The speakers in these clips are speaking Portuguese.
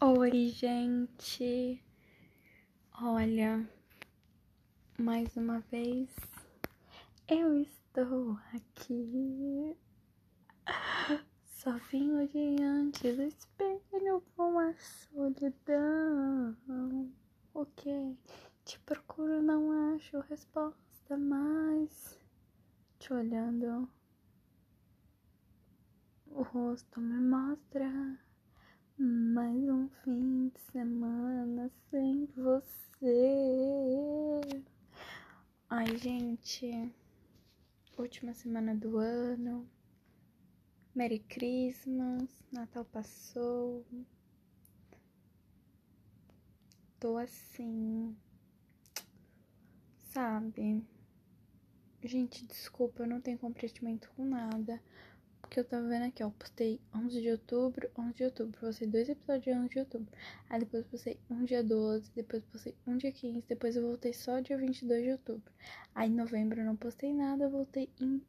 Oi, gente. Olha, mais uma vez eu estou aqui. Vim diante do espelho com a solidão. O que? Te procuro, não acho resposta, mas te olhando, o rosto me mostra mais um fim de semana sem você. Ai, gente, última semana do ano. Merry Christmas, Natal passou. Tô assim, sabe? Gente, desculpa, eu não tenho comprometimento com nada que eu tava vendo aqui, ó. Postei 11 de outubro, 11 de outubro. Postei dois episódios de 11 de outubro. Aí depois postei um dia 12, depois postei um dia 15, depois eu voltei só dia 22 de outubro. Aí em novembro eu não postei nada, eu voltei em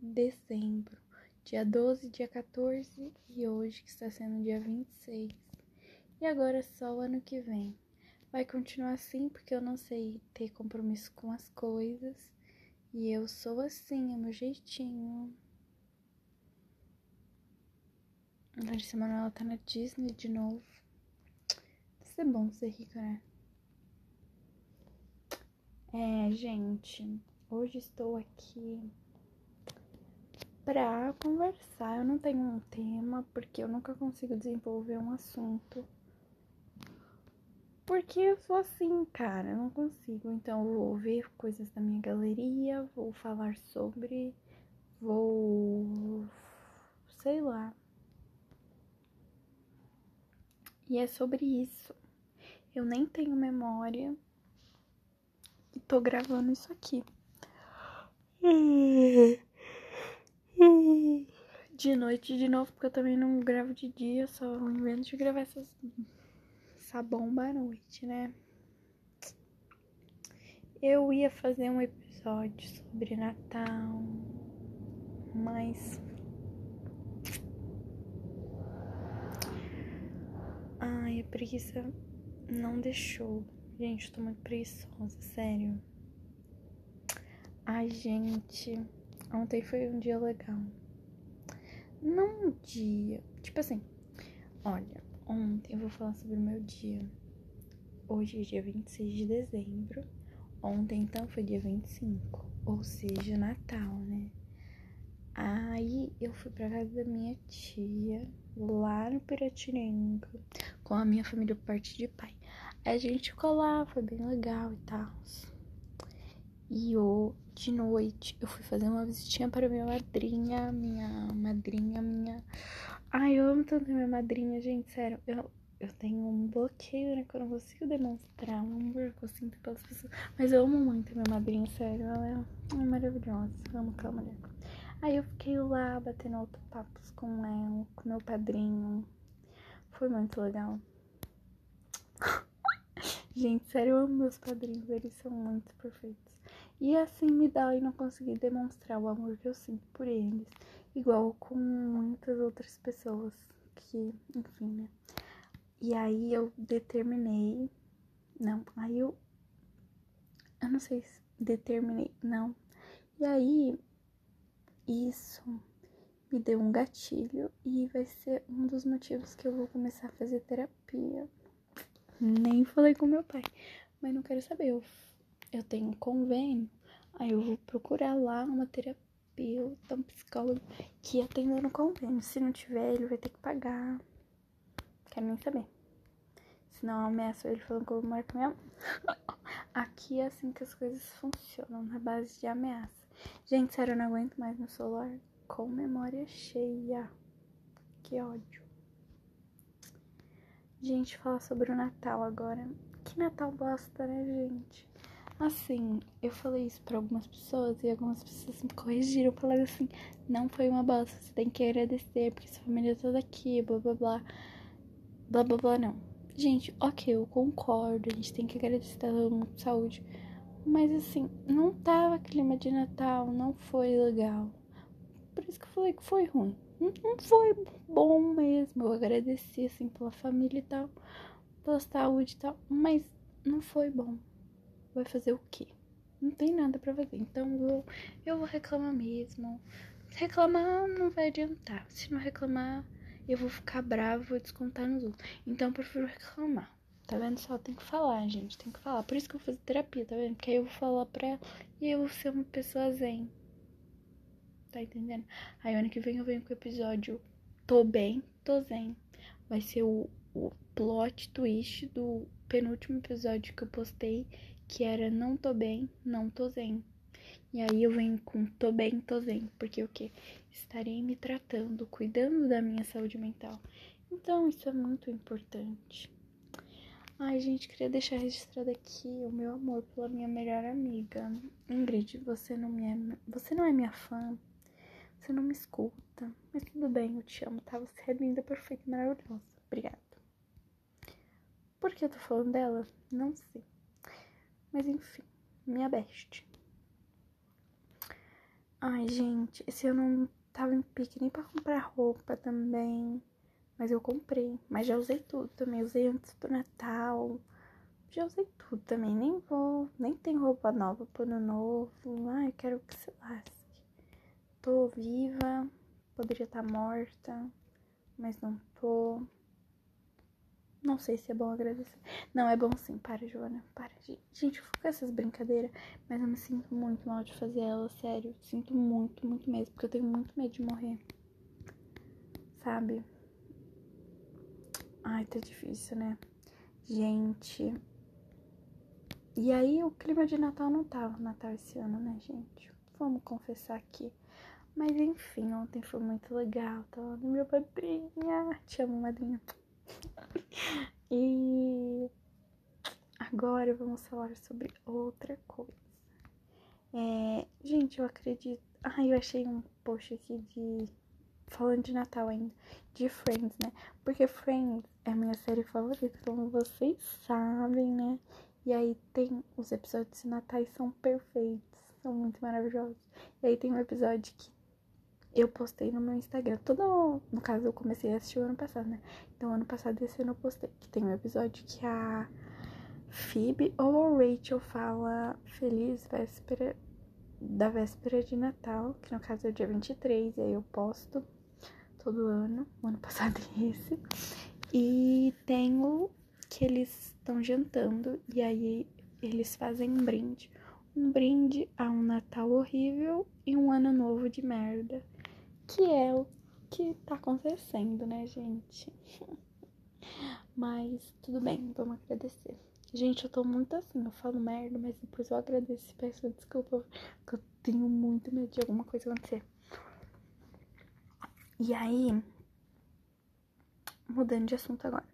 dezembro. Dia 12, dia 14 e hoje, que está sendo dia 26. E agora só o ano que vem. Vai continuar assim porque eu não sei ter compromisso com as coisas. E eu sou assim, é meu jeitinho. Larissa Manoela tá na Disney de novo. Deve ser bom ser rica, né? É, gente, hoje estou aqui pra conversar. Eu não tenho um tema porque eu nunca consigo desenvolver um assunto. Porque eu sou assim, cara, eu não consigo. Então eu vou ver coisas da minha galeria, vou falar sobre, vou sei lá, e é sobre isso. Eu nem tenho memória. E tô gravando isso aqui. De noite de novo, porque eu também não gravo de dia, só invento de gravar essas, essa bomba à noite, né? Eu ia fazer um episódio sobre Natal, mas Ai, a preguiça não deixou. Gente, eu tô muito preguiçosa, sério. Ai, gente, ontem foi um dia legal. Não um dia, tipo assim, olha, ontem eu vou falar sobre o meu dia. Hoje é dia 26 de dezembro. Ontem, então, foi dia 25, ou seja, Natal, né? Aí eu fui pra casa da minha tia, lá no Piratininga, com a minha família por parte de pai. Aí a gente ficou lá, foi bem legal e tal. E eu, de noite, eu fui fazer uma visitinha para minha madrinha, minha madrinha, minha. Ai, eu amo tanto minha madrinha, gente, sério. Eu, eu tenho um bloqueio, né? Que eu não consigo demonstrar um amor que eu sinto pelas pessoas. Mas eu amo muito minha madrinha, sério. Ela é, é maravilhosa. Eu amo aquela mulher. Aí eu fiquei lá batendo outro papos com ela, com meu padrinho. Foi muito legal. Gente, sério, eu amo meus padrinhos, eles são muito perfeitos. E assim me dá e não consegui demonstrar o amor que eu sinto por eles. Igual com muitas outras pessoas que, enfim, né? E aí eu determinei. Não, aí eu. Eu não sei se determinei. Não. E aí isso me deu um gatilho e vai ser um dos motivos que eu vou começar a fazer terapia. Nem falei com meu pai, mas não quero saber. Eu, eu tenho um convênio, aí eu vou procurar lá uma terapeuta, um psicólogo que atenda no convênio. Se não tiver, ele vai ter que pagar. Quero nem saber. Senão eu ameaço ele falando que eu com minha Aqui é assim que as coisas funcionam, na base de ameaça. Gente, sério, eu não aguento mais meu celular com memória cheia. Que ódio. Gente, falar sobre o Natal agora. Que Natal bosta, né, gente? Assim, eu falei isso pra algumas pessoas e algumas pessoas me corrigiram, falando assim: não foi uma bosta, você tem que agradecer porque sua família tá aqui, blá blá blá. Blá blá blá, não. Gente, ok, eu concordo, a gente tem que agradecer a todo mundo saúde. Mas assim, não tava clima de Natal, não foi legal. Por isso que eu falei que foi ruim. não foi bom mesmo. Eu agradeci, assim, pela família e tal, pela saúde e tal, mas não foi bom. Vai fazer o quê? Não tem nada para fazer. Então eu, eu vou reclamar mesmo. Reclamar não vai adiantar. Se não reclamar, eu vou ficar bravo, vou descontar nos outros. Então eu prefiro reclamar. Tá vendo só? Tem que falar, gente. Tem que falar. Por isso que eu vou fazer terapia, tá vendo? Porque aí eu vou falar pra ela e eu vou ser uma pessoa zen. Tá entendendo? Aí ano que vem eu venho com o episódio Tô bem, tô zen. Vai ser o, o plot twist do penúltimo episódio que eu postei, que era Não tô bem, não tô zen. E aí eu venho com tô bem, tô zen, porque o que? Estarei me tratando, cuidando da minha saúde mental. Então isso é muito importante. Ai, gente, queria deixar registrado aqui o meu amor pela minha melhor amiga. Ingrid, você não, me é, você não é minha fã, você não me escuta, mas tudo bem, eu te amo, tá? Você é linda, perfeita maravilhosa. Obrigada. Por que eu tô falando dela? Não sei. Mas enfim, minha best. Ai, gente, esse ano não tava em pique nem pra comprar roupa também. Mas eu comprei. Mas já usei tudo também. Usei antes do Natal. Já usei tudo também. Nem vou. Nem tem roupa nova pro ano novo. Ai, quero que se lasque. Tô viva. Poderia estar tá morta. Mas não tô. Não sei se é bom agradecer. Não, é bom sim. Para, Joana. Para. Gente, eu fico com essas brincadeiras, mas eu me sinto muito mal de fazer elas, sério. Sinto muito, muito mesmo. Porque eu tenho muito medo de morrer. Sabe? Ai, tá difícil, né? Gente. E aí, o clima de Natal não tava Natal esse ano, né, gente? Vamos confessar aqui. Mas enfim, ontem foi muito legal. Tava no meu padrinha. Te amo, madrinha. e agora vamos falar sobre outra coisa. É, gente, eu acredito. Ai, eu achei um post aqui de. Falando de Natal ainda. De Friends, né? Porque Friends é a minha série favorita, como vocês sabem, né? E aí tem os episódios de Natal são perfeitos, são muito maravilhosos. E aí tem um episódio que eu postei no meu Instagram. Todo, no caso, eu comecei a assistir o ano passado, né? Então, ano passado, esse ano eu postei. Que tem um episódio que a Phoebe ou a Rachel fala Feliz Véspera da véspera de Natal, que no caso é o dia 23, e aí eu posto todo ano, o ano passado é esse. E tem o que eles estão jantando, e aí eles fazem um brinde. Um brinde a um Natal horrível e um ano novo de merda que é o que tá acontecendo, né, gente? Mas tudo bem, vamos agradecer. Gente, eu tô muito assim, eu falo merda, mas depois eu agradeço e peço desculpa, porque eu tenho muito medo de alguma coisa acontecer. E aí, mudando de assunto agora.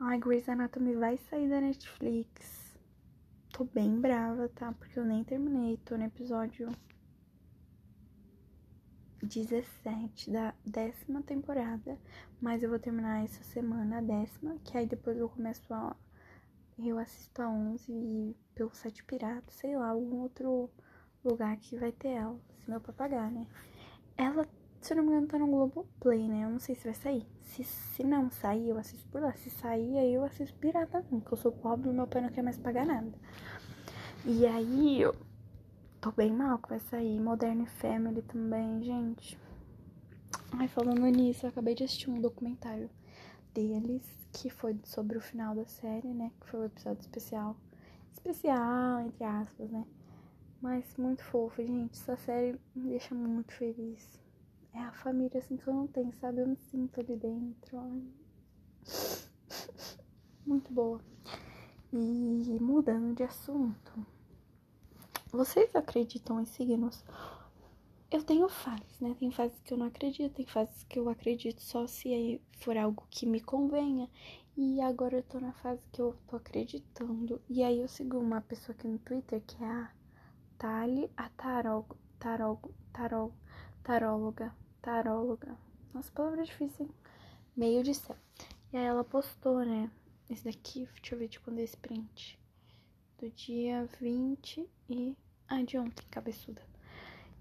Ai, Grey's Anatomy vai sair da Netflix. Tô bem brava, tá? Porque eu nem terminei, tô no episódio 17 da décima temporada, mas eu vou terminar essa semana a décima, que aí depois eu começo a. Eu assisto a 11 e pelo Sete Piratas, sei lá, algum outro lugar que vai ter ela, se meu pra pagar, né? Ela, se eu não me engano, tá no Globoplay, né? Eu não sei se vai sair. Se, se não sair, eu assisto por lá. Se sair, aí eu assisto pirata, porque eu sou pobre e meu pai não quer mais pagar nada. E aí, eu Tô bem mal que vai sair. Modern Family também, gente. Ai, falando nisso, eu acabei de assistir um documentário deles, que foi sobre o final da série, né? Que foi um episódio especial. Especial, entre aspas, né? Mas muito fofo, gente. Essa série me deixa muito feliz. É a família assim que eu não tenho, sabe? Eu me sinto ali dentro. Muito boa. E mudando de assunto. Vocês acreditam em signos? Eu tenho fases, né? Tem fases que eu não acredito, tem fases que eu acredito só se for algo que me convenha. E agora eu tô na fase que eu tô acreditando. E aí eu sigo uma pessoa aqui no Twitter que é a Tali, a taróloga, taróloga, taróloga, taróloga, taróloga. Nossa, palavra difícil, hein? Meio de céu. E aí ela postou, né? Esse daqui, deixa eu ver de quando é esse print do dia 20 e. Ah, de ontem, cabeçuda.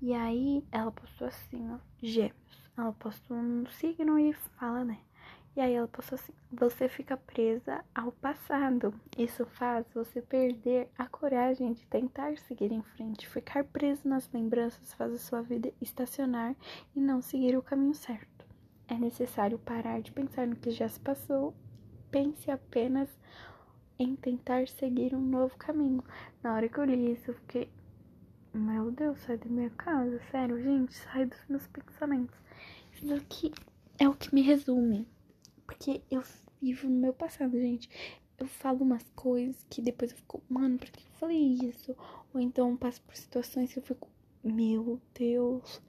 E aí ela postou assim, ó, gêmeos. ela posta um signo e fala, né? E aí ela postou assim: você fica presa ao passado. Isso faz você perder a coragem de tentar seguir em frente. Ficar preso nas lembranças faz a sua vida estacionar e não seguir o caminho certo. É necessário parar de pensar no que já se passou. Pense apenas em tentar seguir um novo caminho. Na hora que eu li isso, eu fiquei. Meu Deus, sai da minha casa. Sério, gente, sai dos meus pensamentos. Isso daqui é o que me resume porque eu vivo no meu passado, gente. Eu falo umas coisas que depois eu fico, mano, por que eu falei isso? Ou então passo por situações que eu fico, meu Deus.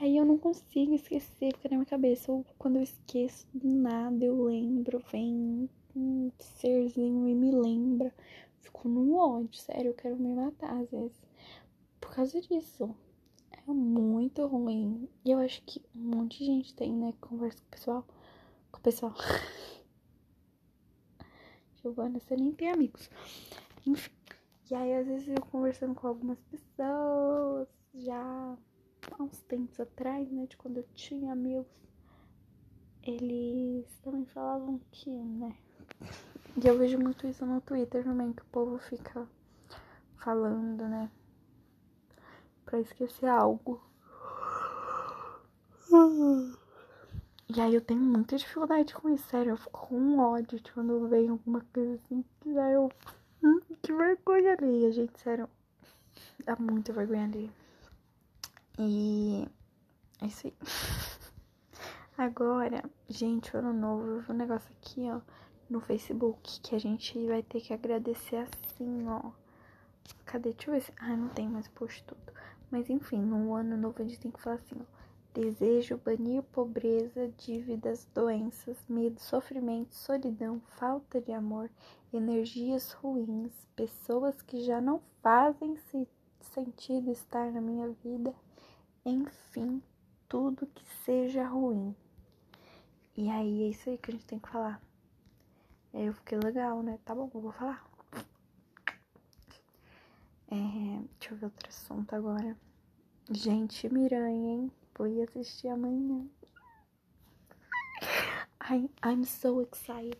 E aí eu não consigo esquecer, fica na minha cabeça. Ou quando eu esqueço do nada, eu lembro, vem um serzinho e me lembra. Fico no ódio, sério, eu quero me matar às vezes. Por causa disso. É muito ruim. E eu acho que um monte de gente tem, né? Conversa com o pessoal com o pessoal. Giovana, você nem tem amigos. Enfim. E aí, às vezes, eu conversando com algumas pessoas, já há uns tempos atrás, né, de quando eu tinha amigos, eles também falavam que, né, e eu vejo muito isso no Twitter também, que o povo fica falando, né, pra esquecer algo. E aí eu tenho muita dificuldade com isso, sério. Eu fico com ódio quando eu vejo alguma coisa assim. Que aí eu. Hum, que vergonha ali, gente, sério. Dá muita vergonha ali. E. É isso aí. Agora, gente, ano novo, eu vi um negócio aqui, ó, no Facebook, que a gente vai ter que agradecer assim, ó. Cadê? Deixa eu ver se. Ah, não tem mais post tudo. Mas enfim, no ano novo a gente tem que falar assim, ó. Desejo banir pobreza, dívidas, doenças, medo, sofrimento, solidão, falta de amor, energias ruins, pessoas que já não fazem sentido estar na minha vida, enfim, tudo que seja ruim. E aí é isso aí que a gente tem que falar. Aí eu fiquei legal, né? Tá bom, eu vou falar. É, deixa eu ver outro assunto agora. Gente, Miranha, hein? vou ir assistir amanhã. I, I'm so excited.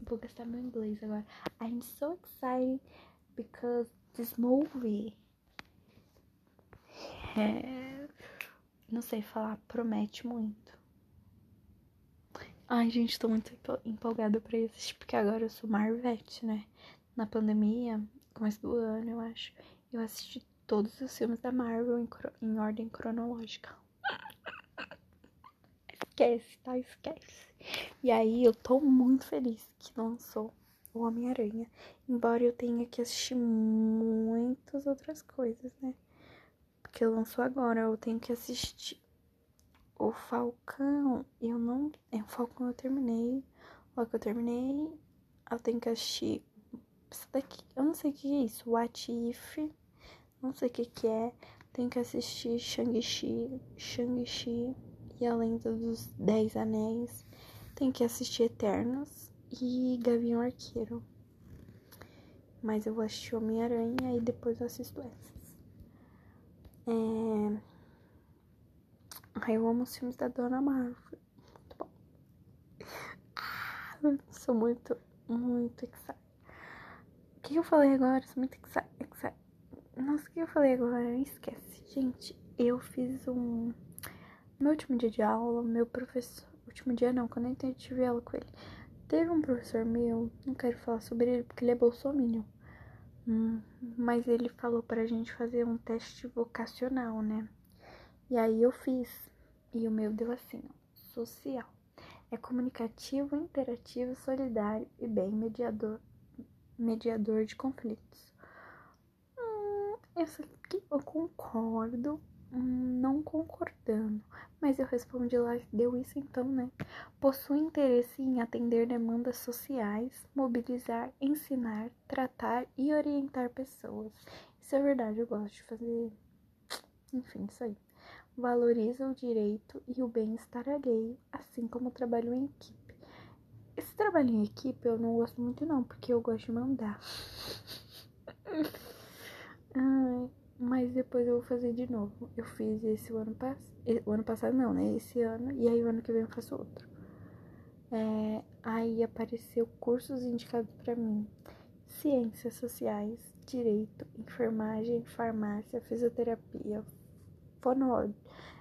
Vou gastar meu inglês agora. I'm so excited because this movie é, não sei falar, promete muito. Ai, gente, tô muito empolgada pra assistir, porque agora eu sou Marvete, né? Na pandemia, começo do ano, eu acho, eu assisti todos os filmes da Marvel em, em ordem cronológica esquece, tá? Esquece. E aí eu tô muito feliz que lançou o Homem-Aranha. Embora eu tenha que assistir muitas outras coisas, né? Porque lançou agora, eu tenho que assistir o Falcão. Eu não. É, o Falcão eu terminei. Logo que eu terminei, eu tenho que assistir. Isso daqui. Eu não sei o que é isso. What If. Não sei o que, que é. Tenho que assistir Shang-Chi. Shang-Chi e a Lenda dos Dez Anéis. Tem que assistir Eternos e Gavião Arqueiro. Mas eu vou assistir Homem-Aranha e depois eu assisto essas. É... Ai, eu amo os filmes da Dona Marvel. Muito bom. Ah, sou muito, muito excited. O que eu falei agora? Sou muito excited. Nossa, o que eu falei agora? Esquece. Gente, eu fiz um meu último dia de aula, meu professor. Último dia não, quando eu tive aula com ele. Teve um professor meu, não quero falar sobre ele porque ele é bolsominion. Hum, mas ele falou pra gente fazer um teste vocacional, né? E aí eu fiz. E o meu deu assim, ó, social. É comunicativo, interativo, solidário e bem mediador, mediador de conflitos. Hum, essa aqui eu concordo, não concordando, mas eu respondi lá, deu isso então, né? Possui interesse em atender demandas sociais, mobilizar, ensinar, tratar e orientar pessoas. Isso é verdade, eu gosto de fazer. Enfim, isso aí. Valoriza o direito e o bem-estar alheio, assim como o trabalho em equipe. Esse trabalho em equipe eu não gosto muito, não, porque eu gosto de mandar. Mas depois eu vou fazer de novo. Eu fiz esse ano passado. O ano passado não, né? Esse ano. E aí o ano que vem eu faço outro. É, aí apareceu cursos indicados para mim: Ciências Sociais, Direito, Enfermagem, Farmácia, Fisioterapia, Fono.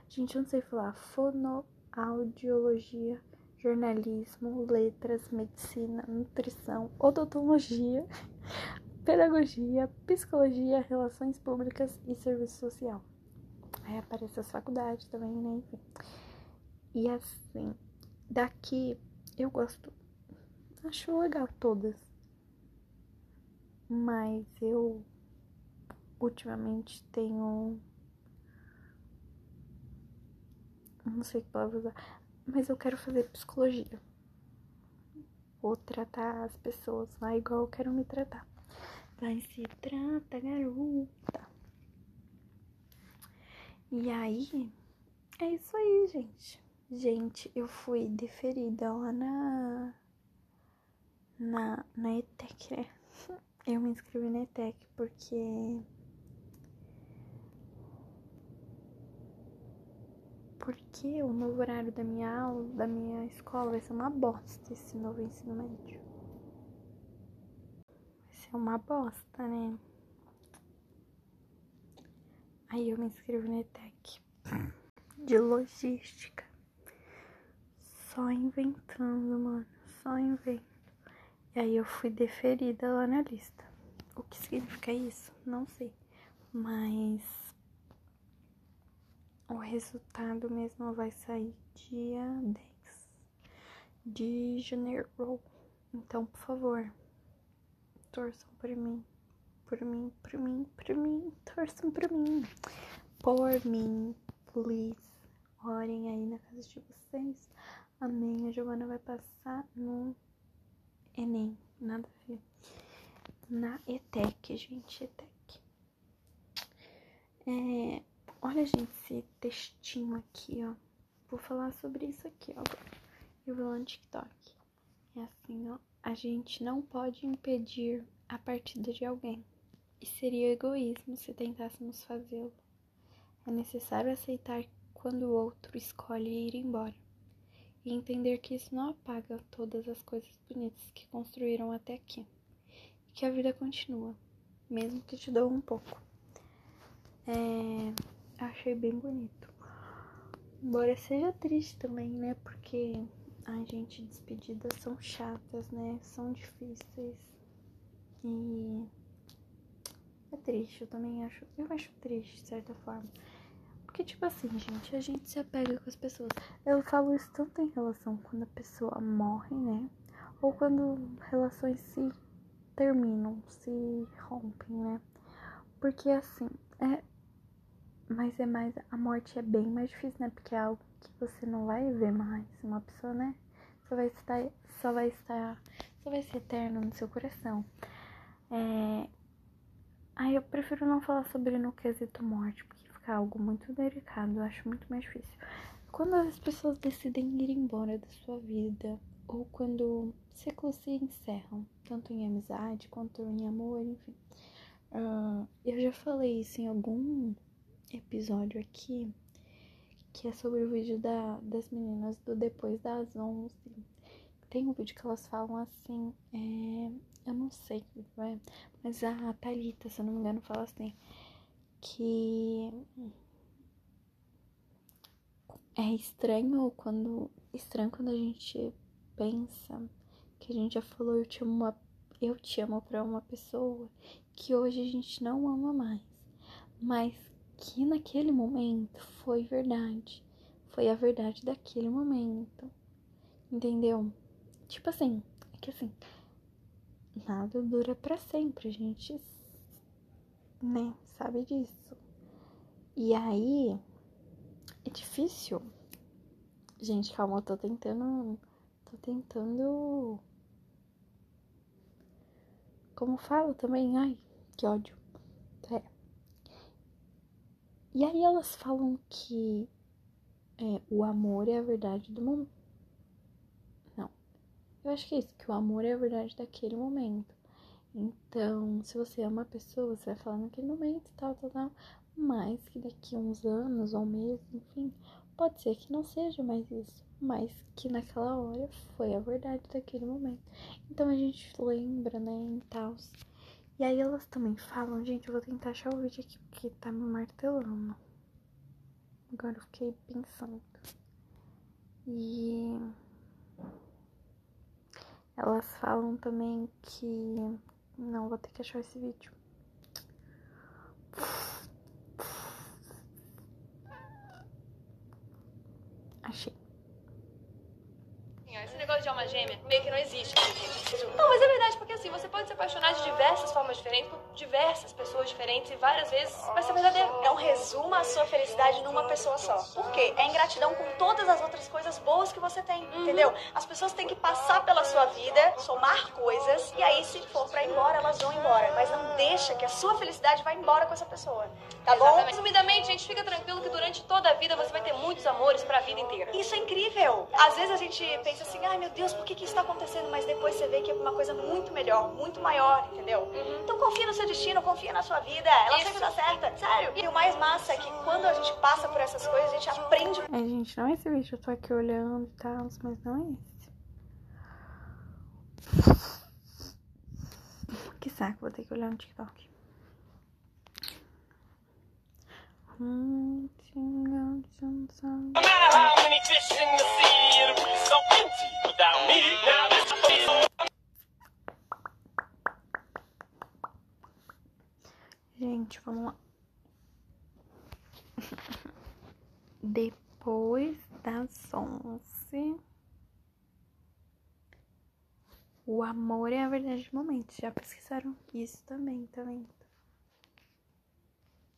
Gente, eu não sei falar. Fonoaudiologia, jornalismo, letras, medicina, nutrição, odontologia, pedagogia, psicologia, relações públicas e serviço social. Aí aparece as faculdades também, né? Enfim. E assim, daqui eu gosto, acho legal todas. Mas eu ultimamente tenho. Não sei que palavra usar. Mas eu quero fazer psicologia. Vou tratar as pessoas lá igual eu quero me tratar. Vai se trata, garota. E aí, é isso aí, gente. Gente, eu fui deferida lá na. Na, na ETEC, né? Eu me inscrevi na ETEC porque. Porque o novo horário da minha aula, da minha escola, vai ser uma bosta esse novo ensino médio é uma bosta, né? Aí eu me inscrevi no ETEC de logística. Só inventando, mano. Só invento. E aí eu fui deferida lá na lista. O que significa isso? Não sei. Mas o resultado mesmo vai sair dia 10 de janeiro. Então, por favor, torçam por mim, por mim, por mim, por mim, torçam por mim, por mim, please. Orem aí na casa de vocês. Amém. A Giovana vai passar no Enem, nada a ver. Na ETEC, gente, ETEC. É, olha, gente, esse textinho aqui, ó. Vou falar sobre isso aqui, ó. Eu vou lá no TikTok. É assim, ó. A gente não pode impedir a partida de alguém, e seria egoísmo se tentássemos fazê-lo. É necessário aceitar quando o outro escolhe ir embora, e entender que isso não apaga todas as coisas bonitas que construíram até aqui, e que a vida continua, mesmo que te doa um pouco. É, achei bem bonito. Embora seja triste também, né? Porque Ai, gente, despedidas são chatas, né? São difíceis. E é triste, eu também acho. Eu acho triste, de certa forma. Porque, tipo assim, gente, a gente se apega com as pessoas. Eu falo isso tanto em relação quando a pessoa morre, né? Ou quando relações se terminam, se rompem, né? Porque, assim, é. Mas é mais. A morte é bem mais difícil, né? Porque é algo que você não vai ver mais. Uma pessoa, né? Só vai estar, só vai estar, só vai ser eterno no seu coração. É... Aí eu prefiro não falar sobre no quesito morte, porque fica algo muito delicado, eu acho muito mais difícil. Quando as pessoas decidem ir embora da sua vida, ou quando ciclos se encerram, tanto em amizade quanto em amor, enfim. Uh, eu já falei isso em algum episódio aqui, que é sobre o vídeo da, das meninas do Depois das 11. Tem um vídeo que elas falam assim, é, eu não sei, é, mas a Thalita, se eu não me engano, fala assim, que é estranho quando, estranho quando a gente pensa que a gente já falou eu te amo, eu te amo pra uma pessoa que hoje a gente não ama mais, mas que naquele momento foi verdade. Foi a verdade daquele momento. Entendeu? Tipo assim, é que assim, nada dura para sempre, a gente, né, sabe disso. E aí, é difícil. Gente, calma, eu tô tentando. Tô tentando. Como falo também? Ai, que ódio. E aí elas falam que é, o amor é a verdade do mundo. Não. Eu acho que é isso, que o amor é a verdade daquele momento. Então, se você ama a pessoa, você vai falar naquele momento, tal, tal, tal. Mas que daqui a uns anos ou meses, enfim, pode ser que não seja mais isso. Mas que naquela hora foi a verdade daquele momento. Então a gente lembra, né, e tal. E aí elas também falam, gente, eu vou tentar achar o vídeo aqui porque tá me martelando. Agora eu fiquei pensando. E elas falam também que. Não, vou ter que achar esse vídeo. Achei. Esse negócio de alma gêmea meio que não existe. Não, mas é verdade, porque assim, você pode se apaixonar de diversas formas diferentes, por diversas pessoas diferentes e várias vezes vai ser verdadeiro. Não resuma a sua felicidade numa pessoa só. Por quê? É ingratidão com todas as outras coisas boas que você tem, Uhum. entendeu? As pessoas têm que passar pela sua vida, somar coisas, e aí se for pra ir embora, elas vão embora. Mas não deixa que a sua felicidade vá embora com essa pessoa. Tá bom? Resumidamente, gente, fica tranquilo que durante toda a vida você vai ter muitos amores pra vida inteira. Isso é incrível. Às vezes a gente pensa assim, ai meu Deus, por que, que isso tá acontecendo? Mas depois você vê que é uma coisa muito melhor, muito maior, entendeu? Então confia no seu destino, confia na sua vida. Ela Isso. sempre dá certa, sério. E o mais massa é que quando a gente passa por essas coisas, a gente aprende É, gente, não é esse vídeo, eu tô aqui olhando e tal, mas não é esse. Que saco, vou ter que olhar no TikTok. Hum, tinha- tinha- tinha- No matter how many fish in the sea, it'll be so empty without me. Now this Gente, vamos lá. Depois das onze. O amor é a verdade do momento. Já pesquisaram isso também, tá vendo?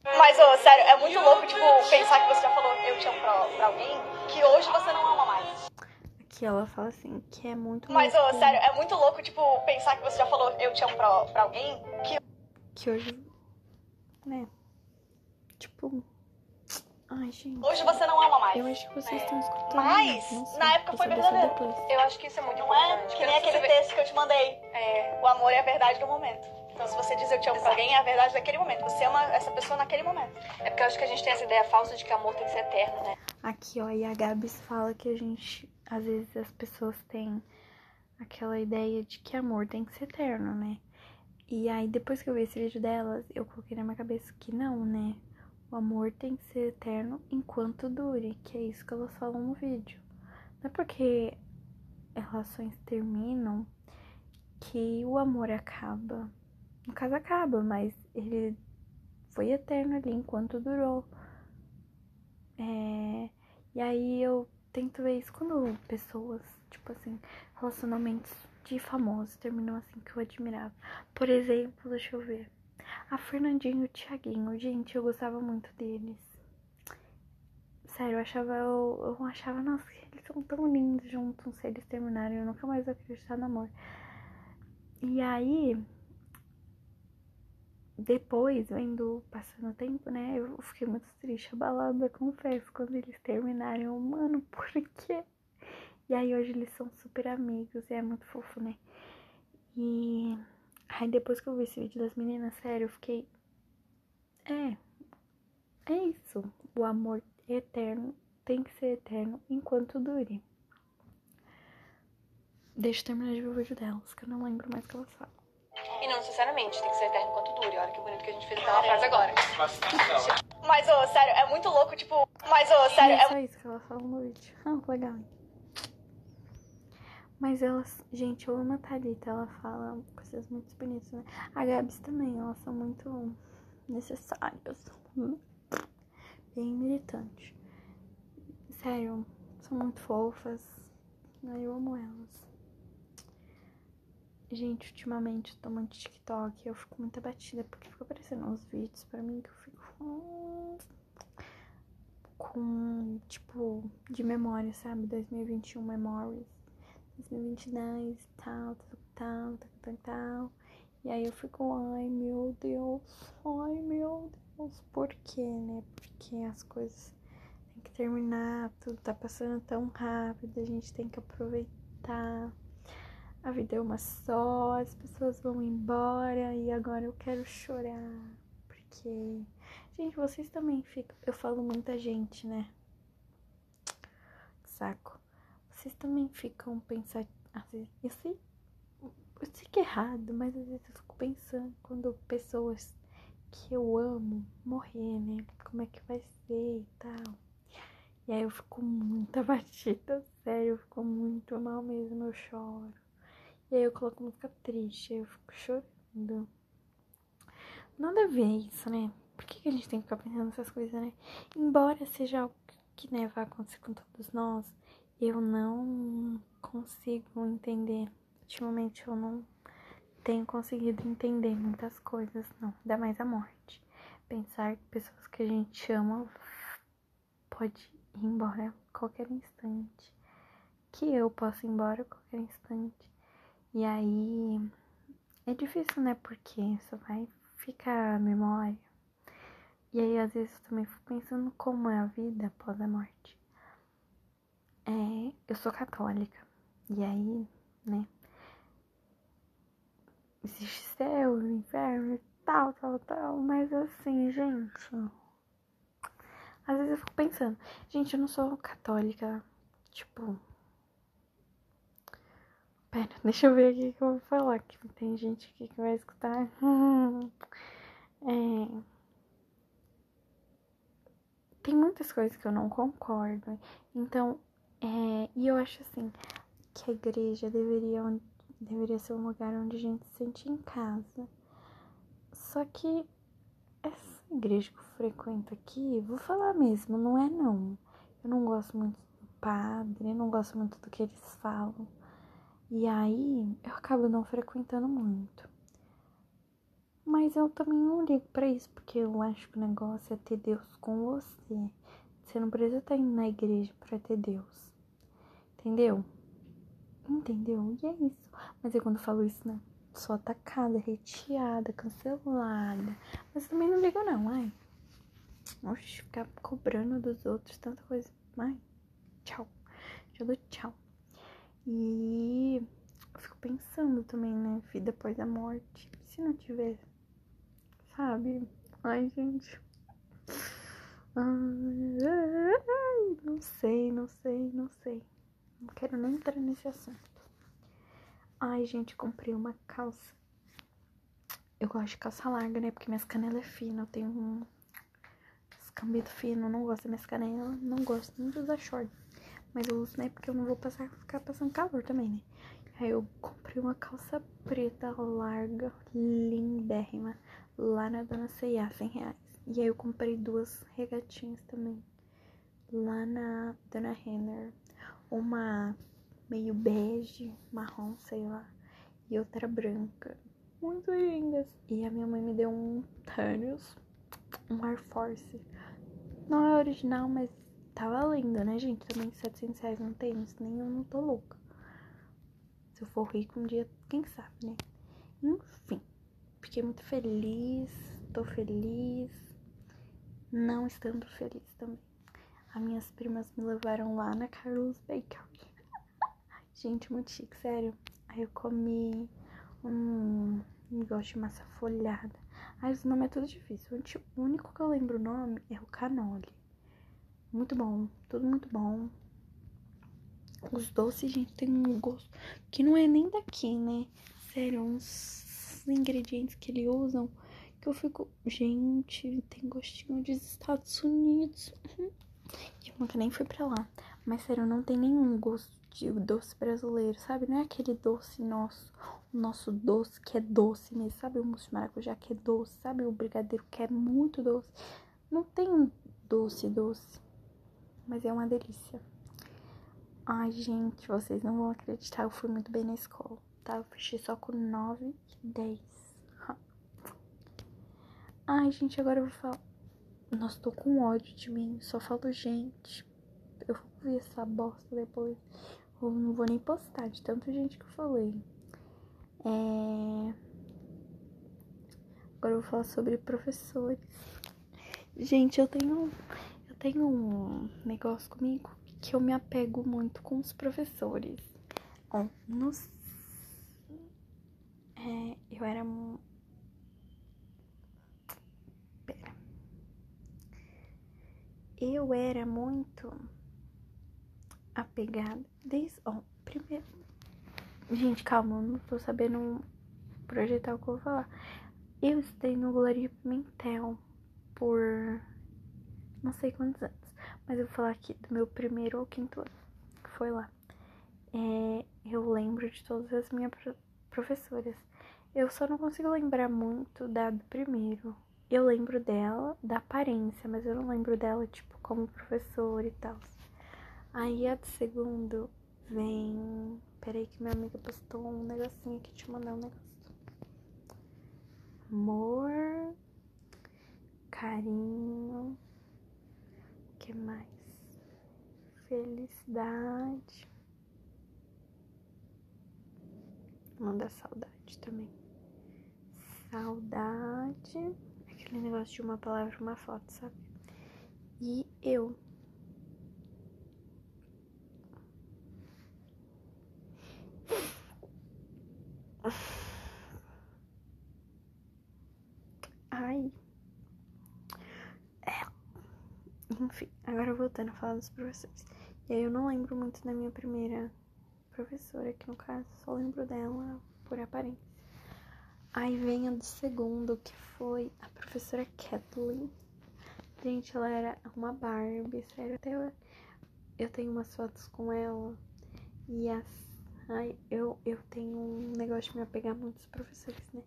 Mas, ô, sério, é muito louco, tipo, pensar que você já falou eu te amo pra, pra alguém, que hoje você não ama mais. Aqui ela fala assim, que é muito Mas, ô, louco sério, é muito louco, tipo, pensar que você já falou eu te amo pra, pra alguém, que Que hoje, né? Tipo... Ai, gente. hoje você não ama mais. Eu acho que vocês estão escutando. Mas, na época foi verdadeiro. Eu acho que isso é muito Não é? Que nem aquele texto que eu te mandei. É, o amor é a verdade do momento. Então, se você diz eu te amo pra alguém, é a verdade daquele momento. Você ama essa pessoa naquele momento. É porque eu acho que a gente tem essa ideia falsa de que amor tem que ser eterno, né? Aqui, ó, e a Gabs fala que a gente, às vezes as pessoas têm aquela ideia de que amor tem que ser eterno, né? E aí, depois que eu vi esse vídeo delas, eu coloquei na minha cabeça que não, né? O amor tem que ser eterno enquanto dure, que é isso que elas falam no vídeo. Não é porque relações terminam que o amor acaba. No caso, acaba, mas ele foi eterno ali enquanto durou. É, e aí eu tento ver isso quando pessoas, tipo assim, relacionamentos de famosos terminam assim que eu admirava. Por exemplo, deixa eu ver. A Fernandinha e o Thiaguinho, gente, eu gostava muito deles. Sério, eu achava, eu, eu achava, nossa, eles são tão lindos juntos, se eles terminarem, eu nunca mais vou acreditar no amor. E aí, depois, vendo, passando o tempo, né, eu fiquei muito triste, abalada, confesso, quando eles terminaram, mano, por quê? E aí hoje eles são super amigos, e é muito fofo, né? E aí depois que eu vi esse vídeo das meninas, sério, eu fiquei, é, é isso, o amor eterno tem que ser eterno enquanto dure. Deixa eu terminar de ver o vídeo delas, que eu não lembro mais o que elas falam. E não necessariamente tem que ser eterno enquanto dure. Olha que bonito que a gente fez aquela frase agora. Mas, ô, sério, é muito louco, tipo. Mas, ô, sério, é é só isso que elas falam no vídeo. Ah, legal. Mas elas, gente, eu amo a Thalita, ela fala coisas muito bonitas, né? A Gabs também, elas são muito necessárias. Bem militante. Sério, são muito fofas. Eu amo elas. Gente, ultimamente eu tô muito TikTok, eu fico muito abatida porque fica aparecendo uns vídeos pra mim que eu fico. com, tipo, de memória, sabe? 2021 Memories, 2022, tal, tal, tal, tal, tal, tal. E aí eu fico, ai meu Deus, ai meu Deus, por quê, né? Porque as coisas têm que terminar, tudo tá passando tão rápido, a gente tem que aproveitar. A vida é uma só, as pessoas vão embora e agora eu quero chorar. Porque, gente, vocês também ficam. Eu falo muita gente, né? Saco. Vocês também ficam pensando. Eu sei. Eu sei que é errado, mas às vezes eu fico pensando quando pessoas que eu amo morrer, né? Como é que vai ser e tal. E aí eu fico muito abatida, sério, eu fico muito mal mesmo, eu choro. E aí eu coloco música triste, aí eu fico chorando. Nada a ver isso, né? Por que, que a gente tem que ficar pensando nessas coisas, né? Embora seja algo que né, vai acontecer com todos nós, eu não consigo entender. Ultimamente eu não tenho conseguido entender muitas coisas, não. Ainda mais a morte. Pensar que pessoas que a gente ama pode ir embora a qualquer instante. Que eu possa ir embora a qualquer instante. E aí é difícil, né? Porque só vai ficar a memória. E aí às vezes eu também fico pensando como é a vida após a morte. É, eu sou católica. E aí, né? Existe céu, inferno e tal, tal, tal. Mas assim, gente. Às vezes eu fico pensando, gente, eu não sou católica, tipo. Pera, deixa eu ver aqui o que eu vou falar, que tem gente aqui que vai escutar. é... Tem muitas coisas que eu não concordo. Então, é... e eu acho assim, que a igreja deveria, deveria ser um lugar onde a gente se sente em casa. Só que essa igreja que eu frequento aqui, vou falar mesmo, não é não. Eu não gosto muito do padre, não gosto muito do que eles falam. E aí eu acabo não frequentando muito. Mas eu também não ligo pra isso, porque eu acho que o negócio é ter Deus com você. Você não precisa estar indo na igreja pra ter Deus. Entendeu? Entendeu? E é isso. Mas eu quando falo isso, né? Sou atacada, reteada, cancelada. Mas também não ligo não, ai. Oxe, ficar cobrando dos outros tanta coisa. Ai, tchau. Já dou tchau. E eu fico pensando também, né? Vida após a morte. Se não tiver, sabe? Ai, gente. Ai, não sei, não sei, não sei. Não quero nem entrar nesse assunto. Ai, gente, comprei uma calça. Eu gosto de calça larga, né? Porque minhas canelas é fina. Eu tenho um escambito fino. Não gosto das minhas canelas. Não gosto nem de usar short. Mas eu uso, né? Porque eu não vou passar, ficar passando calor também, né? Aí eu comprei uma calça preta larga, lindérrima, lá na Dona C&A, 100 reais. E aí eu comprei duas regatinhas também, lá na Dona Renner. Uma meio bege, marrom, sei lá, e outra branca. Muito lindas. E a minha mãe me deu um Thanos, um Air Force. Não é original, mas Tava lindo, né, gente? Também 700 reais não tênis, nem eu não tô louca. Se eu for rico um dia, quem sabe, né? Enfim, fiquei muito feliz, tô feliz. Não estando feliz também. As minhas primas me levaram lá na Carlos Baker. gente, muito chique, sério. Aí eu comi um negócio de massa folhada. Ai, esse nome é tudo difícil. O único que eu lembro o nome é o canole. Muito bom, tudo muito bom. Os doces, gente, tem um gosto que não é nem daqui, né? Sério, uns ingredientes que eles usam que eu fico, gente, tem gostinho dos Estados Unidos. Uhum. Eu nunca nem fui pra lá. Mas sério, não tem nenhum gosto de doce brasileiro, sabe? Não é aquele doce nosso, o nosso doce que é doce mesmo, sabe? O mousse de maracujá que é doce, sabe? O brigadeiro que é muito doce. Não tem doce, doce mas é uma delícia. Ai, gente, vocês não vão acreditar, eu fui muito bem na escola, tá? Eu fechei só com 9 e 10. Ai, gente, agora eu vou falar. Nossa, tô com ódio de mim, só falo gente. Eu vou ver essa bosta depois. Eu não vou nem postar de tanta gente que eu falei. É... Agora eu vou falar sobre professores. Gente, eu tenho tenho um negócio comigo que eu me apego muito com os professores. Ó, no eu era. Pera. Eu era muito apegada. Desde. Ó, primeiro. Gente, calma, eu não tô sabendo projetar o que eu vou falar. Eu estudei no Glória Pimentel por não sei quantos anos. Mas eu vou falar aqui do meu primeiro ou quinto ano. Que foi lá. É, eu lembro de todas as minhas pro- professoras. Eu só não consigo lembrar muito da do primeiro. Eu lembro dela, da aparência, mas eu não lembro dela, tipo, como professora e tal. Aí a do segundo vem. Peraí que minha amiga postou um negocinho aqui, eu mandar um negócio. Amor, carinho, que mais? Felicidade. Manda saudade também. Saudade. Aquele negócio de uma palavra, uma foto, sabe? E eu. Ai. É. Enfim, agora voltando a falar dos professores. E aí eu não lembro muito da minha primeira professora, que no caso só lembro dela por aparência. Aí vem a do segundo, que foi a professora Kathleen. Gente, ela era uma Barbie, sério. Até eu, eu tenho umas fotos com ela. E as. Ai, eu, eu tenho um negócio de me apegar muito aos professores, né?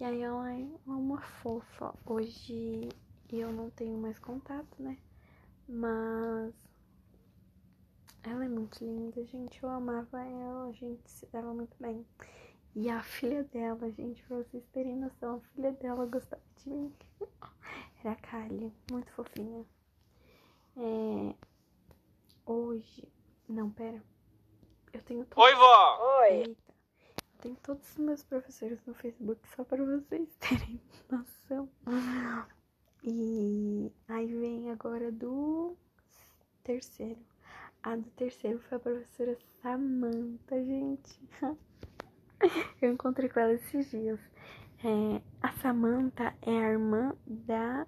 E aí ela é uma fofa. Hoje eu não tenho mais contato, né? Mas ela é muito linda, gente. Eu amava ela, a gente se dava muito bem. E a filha dela, gente, pra vocês terem noção, a filha dela gostava de mim. Era a Kylie, muito fofinha. É... Hoje. Não, pera. Eu tenho todos... Oi, vó! Eita. Eu tenho todos os meus professores no Facebook só pra vocês terem noção. E aí vem agora do terceiro. A do terceiro foi a professora Samantha, gente. Eu encontrei com ela esses dias. É, a Samantha é a irmã da.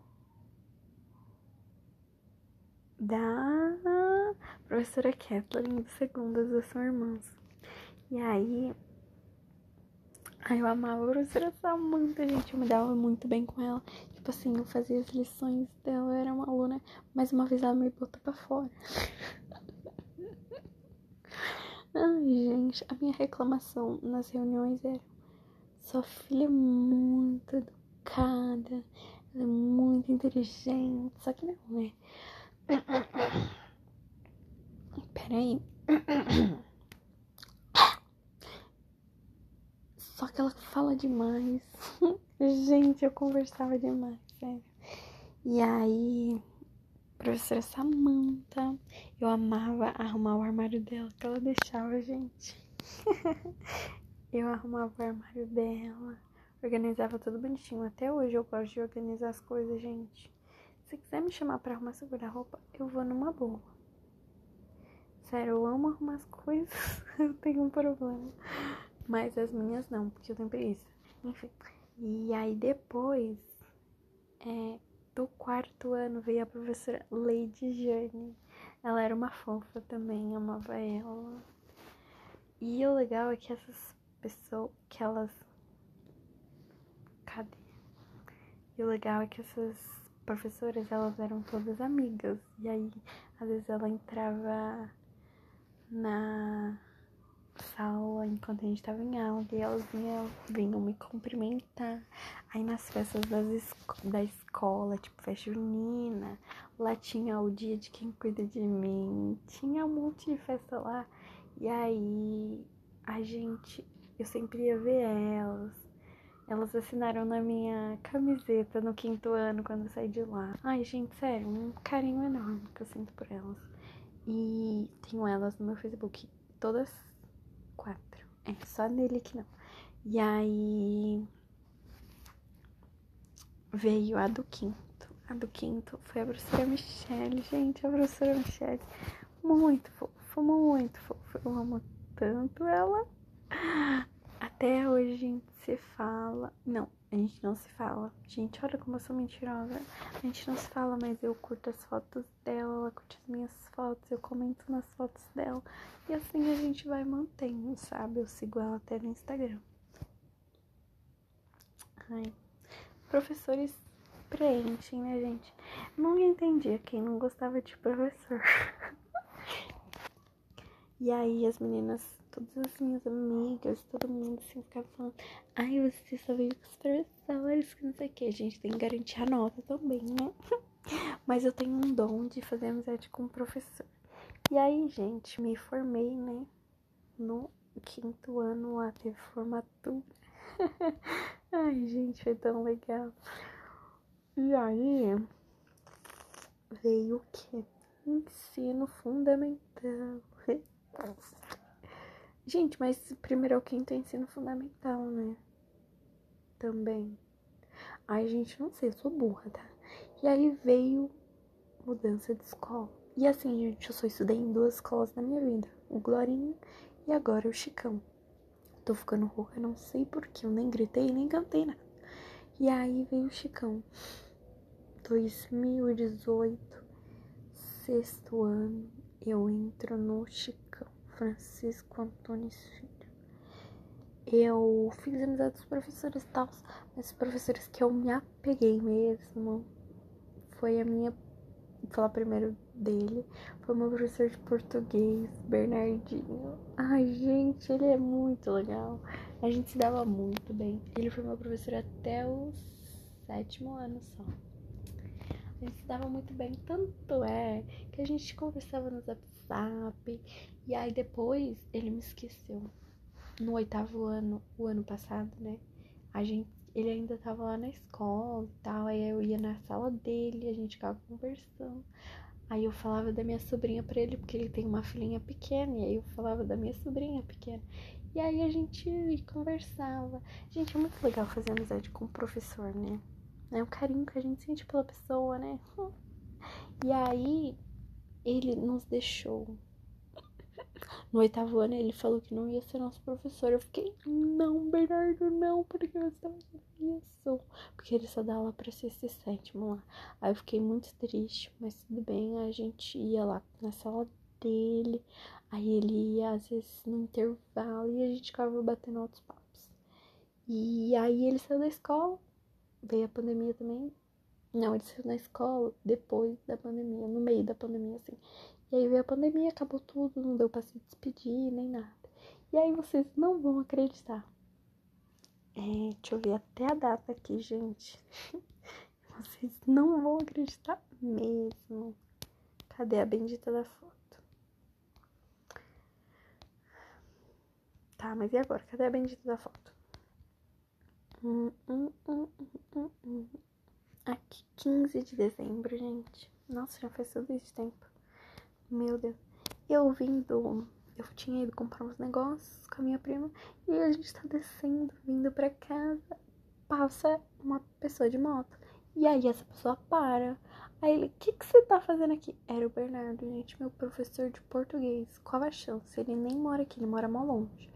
Da professora Kathleen, do segundo, as duas são irmãs. E aí. Ai, eu amava a professora Samantha, gente. Eu me dava muito bem com ela. Tipo assim, eu fazia as lições dela, eu era uma aluna. Mas uma vez ela me botou pra fora. Ai, gente, a minha reclamação nas reuniões era: sua filha é muito educada, ela é muito inteligente. Só que não é. Peraí. Só que ela fala demais. Gente, eu conversava demais, sério. E aí, professora Samantha, eu amava arrumar o armário dela, que ela deixava, gente. eu arrumava o armário dela, organizava tudo bonitinho. Até hoje eu gosto de organizar as coisas, gente. Se quiser me chamar pra arrumar seu guarda-roupa, eu vou numa boa. Sério, eu amo arrumar as coisas. eu tenho um problema. Mas as minhas não, porque eu tenho preguiça. Enfim. E aí depois, é, do quarto ano, veio a professora Lady Jane. Ela era uma fofa também, amava ela. E o legal é que essas pessoas, que elas. Cadê? E o legal é que essas professoras, elas eram todas amigas. E aí, às vezes ela entrava na sala enquanto a gente tava em aula e elas vinham, vinham me cumprimentar. Aí nas festas das esco da escola, tipo festa junina, lá tinha o dia de quem cuida de mim, tinha um monte de festa lá. E aí a gente, eu sempre ia ver elas. Elas assinaram na minha camiseta no quinto ano quando eu saí de lá. Ai, gente, sério, um carinho enorme que eu sinto por elas. E tenho elas no meu Facebook, todas. É, só nele que não. E aí veio a do quinto. A do quinto foi a professora Michelle, gente, a professora Michelle. Muito fofa, muito fofa. Eu amo tanto ela. Até hoje a gente se fala. Não, a gente não se fala. Gente, olha como eu sou mentirosa. A gente não se fala, mas eu curto as fotos dela, ela curte as minhas fotos, eu comento nas fotos dela. E assim a gente vai mantendo, sabe? Eu sigo ela até no Instagram. Ai. Professores preenchem, né, gente? Nunca entendia quem não gostava de professor. e aí as meninas, todas as minhas amigas, todo mundo assim ficava falando, ai, você só veio com os professores, que não sei o que. A gente tem que garantir a nota também, né? Mas eu tenho um dom de fazer amizade com o professor. E aí, gente, me formei, né? No quinto ano lá, teve formatura. Ai, gente, foi tão legal. E aí veio o que? Ensino fundamental. Gente, mas primeiro ao quinto é ensino fundamental, né? Também. Ai, gente, não sei, eu sou burra, tá? E aí veio mudança de escola. E assim, gente, eu só estudei em duas escolas na minha vida. O Glorinho e agora o Chicão. Tô ficando rouca, não sei porquê. Eu nem gritei, nem cantei nada. E aí veio o Chicão. 2018, sexto ano, eu entro no Chicão. Francisco Antônio Filho. Eu fiz amizade dos professores tal, mas os professores que eu me apeguei mesmo foi a minha. Vou falar primeiro dele. Foi meu professor de português, Bernardinho. Ai, gente, ele é muito legal. A gente se dava muito bem. Ele foi meu professor até o sétimo ano só. A gente se dava muito bem, tanto é que a gente conversava no WhatsApp. E aí depois ele me esqueceu. No oitavo ano, o ano passado, né? A gente, ele ainda tava lá na escola e tal. Aí eu ia na sala dele, a gente ficava conversando. Aí eu falava da minha sobrinha pra ele, porque ele tem uma filhinha pequena. E aí eu falava da minha sobrinha pequena. E aí a gente conversava. Gente, é muito legal fazer amizade com o professor, né? É o carinho que a gente sente pela pessoa, né? E aí ele nos deixou. No oitavo ano ele falou que não ia ser nosso professor. Eu fiquei, não, Bernardo, não, porque você tá isso? Porque ele só dá aula pra sexta e sétimo lá. Aí eu fiquei muito triste, mas tudo bem, a gente ia lá na sala dele. Aí ele ia, às vezes, no intervalo e a gente ficava batendo outros papos. E aí ele saiu da escola, veio a pandemia também. Não, ele saiu na escola depois da pandemia, no meio da pandemia, assim. E aí veio a pandemia, acabou tudo, não deu pra se despedir, nem nada. E aí vocês não vão acreditar. É, deixa eu ver até a data aqui, gente. Vocês não vão acreditar mesmo. Cadê a bendita da foto? Tá, mas e agora? Cadê a bendita da foto? Hum, hum, hum, hum, hum. Aqui, 15 de dezembro, gente. Nossa, já faz todo esse tempo. Meu Deus. Eu vindo. Eu tinha ido comprar uns negócios com a minha prima. E a gente tá descendo, vindo pra casa. Passa uma pessoa de moto. E aí essa pessoa para. Aí ele, o que, que você tá fazendo aqui? Era o Bernardo, gente, meu professor de português. Qual a chance? Ele nem mora aqui, ele mora mó longe.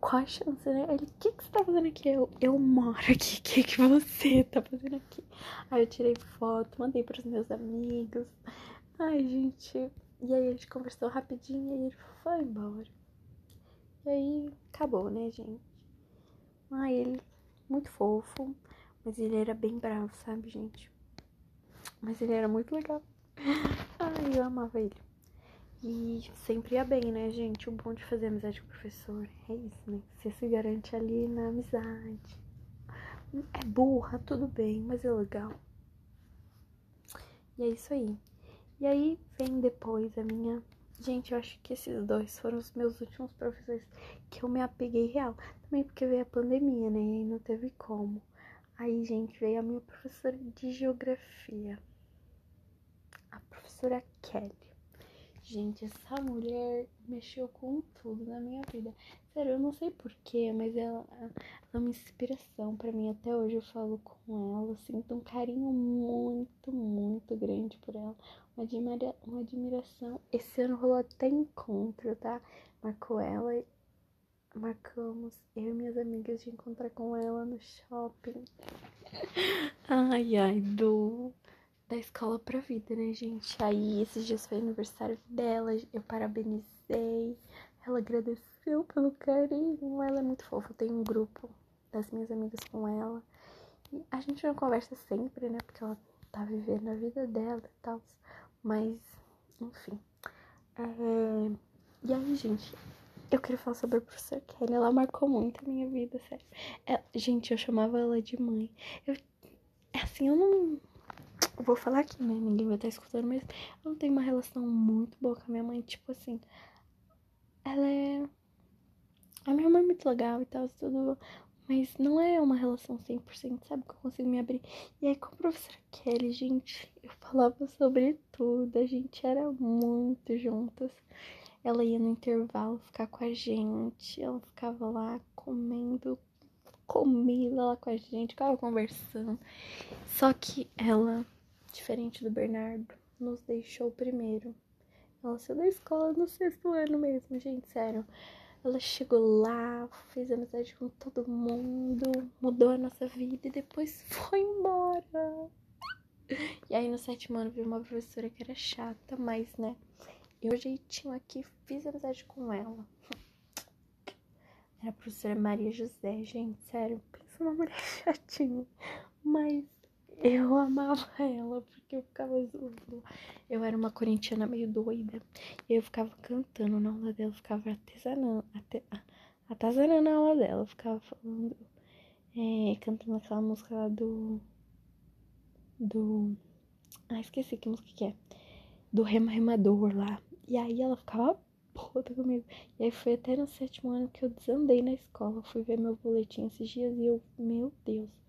Qual a chance, né? Ele, o que, que você tá fazendo aqui? Eu, eu moro aqui, o que, que você tá fazendo aqui? Aí eu tirei foto, mandei pros meus amigos. Ai, gente. E aí a gente conversou rapidinho e ele foi embora. E aí acabou, né, gente? Ai, ele, muito fofo. Mas ele era bem bravo, sabe, gente? Mas ele era muito legal. Ai, eu amava ele. E sempre ia bem, né, gente? O bom de fazer amizade com o professor é isso, né? Você se garante ali na amizade. É burra, tudo bem, mas é legal. E é isso aí. E aí vem depois a minha. Gente, eu acho que esses dois foram os meus últimos professores que eu me apeguei real. Também porque veio a pandemia, né? E não teve como. Aí, gente, veio a minha professora de geografia. A professora Kelly. Gente, essa mulher mexeu com tudo na minha vida. Sério, eu não sei porquê, mas ela, ela é uma inspiração pra mim. Até hoje eu falo com ela, sinto um carinho muito, muito grande por ela. Uma, admira, uma admiração. Esse ano rolou até encontro, tá? Marcou ela. marcamos, eu e minhas amigas, de encontrar com ela no shopping. Ai, ai, do da escola pra vida, né, gente? Aí, esses dias foi aniversário dela, eu parabenizei, ela agradeceu pelo carinho, ela é muito fofa. Eu tenho um grupo das minhas amigas com ela. E a gente não conversa sempre, né? Porque ela tá vivendo a vida dela e tal. Mas, enfim. É... E aí, gente, eu queria falar sobre a professora Kelly. Ela marcou muito a minha vida, sério. Ela... Gente, eu chamava ela de mãe. Eu... É assim, eu não eu vou falar aqui, né? Ninguém vai estar escutando, mas eu não tenho uma relação muito boa com a minha mãe. Tipo assim, ela é. A minha mãe é muito legal e tal, tudo. Mas não é uma relação 100%, sabe? Que eu consigo me abrir. E aí, com a professora Kelly, gente, eu falava sobre tudo. A gente era muito juntas. Ela ia no intervalo ficar com a gente. Ela ficava lá comendo comida lá com a gente, ficava conversando. Só que ela diferente do Bernardo, nos deixou primeiro. Ela saiu da escola no sexto ano mesmo, gente, sério. Ela chegou lá, fez amizade com todo mundo, mudou a nossa vida e depois foi embora. E aí no sétimo ano veio uma professora que era chata, mas né, eu jeitinho aqui fiz amizade com ela. Era a professora Maria José, gente, sério, pensa uma mulher chatinha. Mas eu amava ela porque eu ficava. Eu era uma corintiana meio doida. E eu ficava cantando na aula dela, ficava artesanando, atazanando na aula dela. Eu ficava falando, é, cantando aquela música lá do. Do. Ah, esqueci que música que é. Do Rema Remador lá. E aí ela ficava puta comigo. E aí foi até no sétimo ano que eu desandei na escola. Fui ver meu boletim esses dias e eu, meu Deus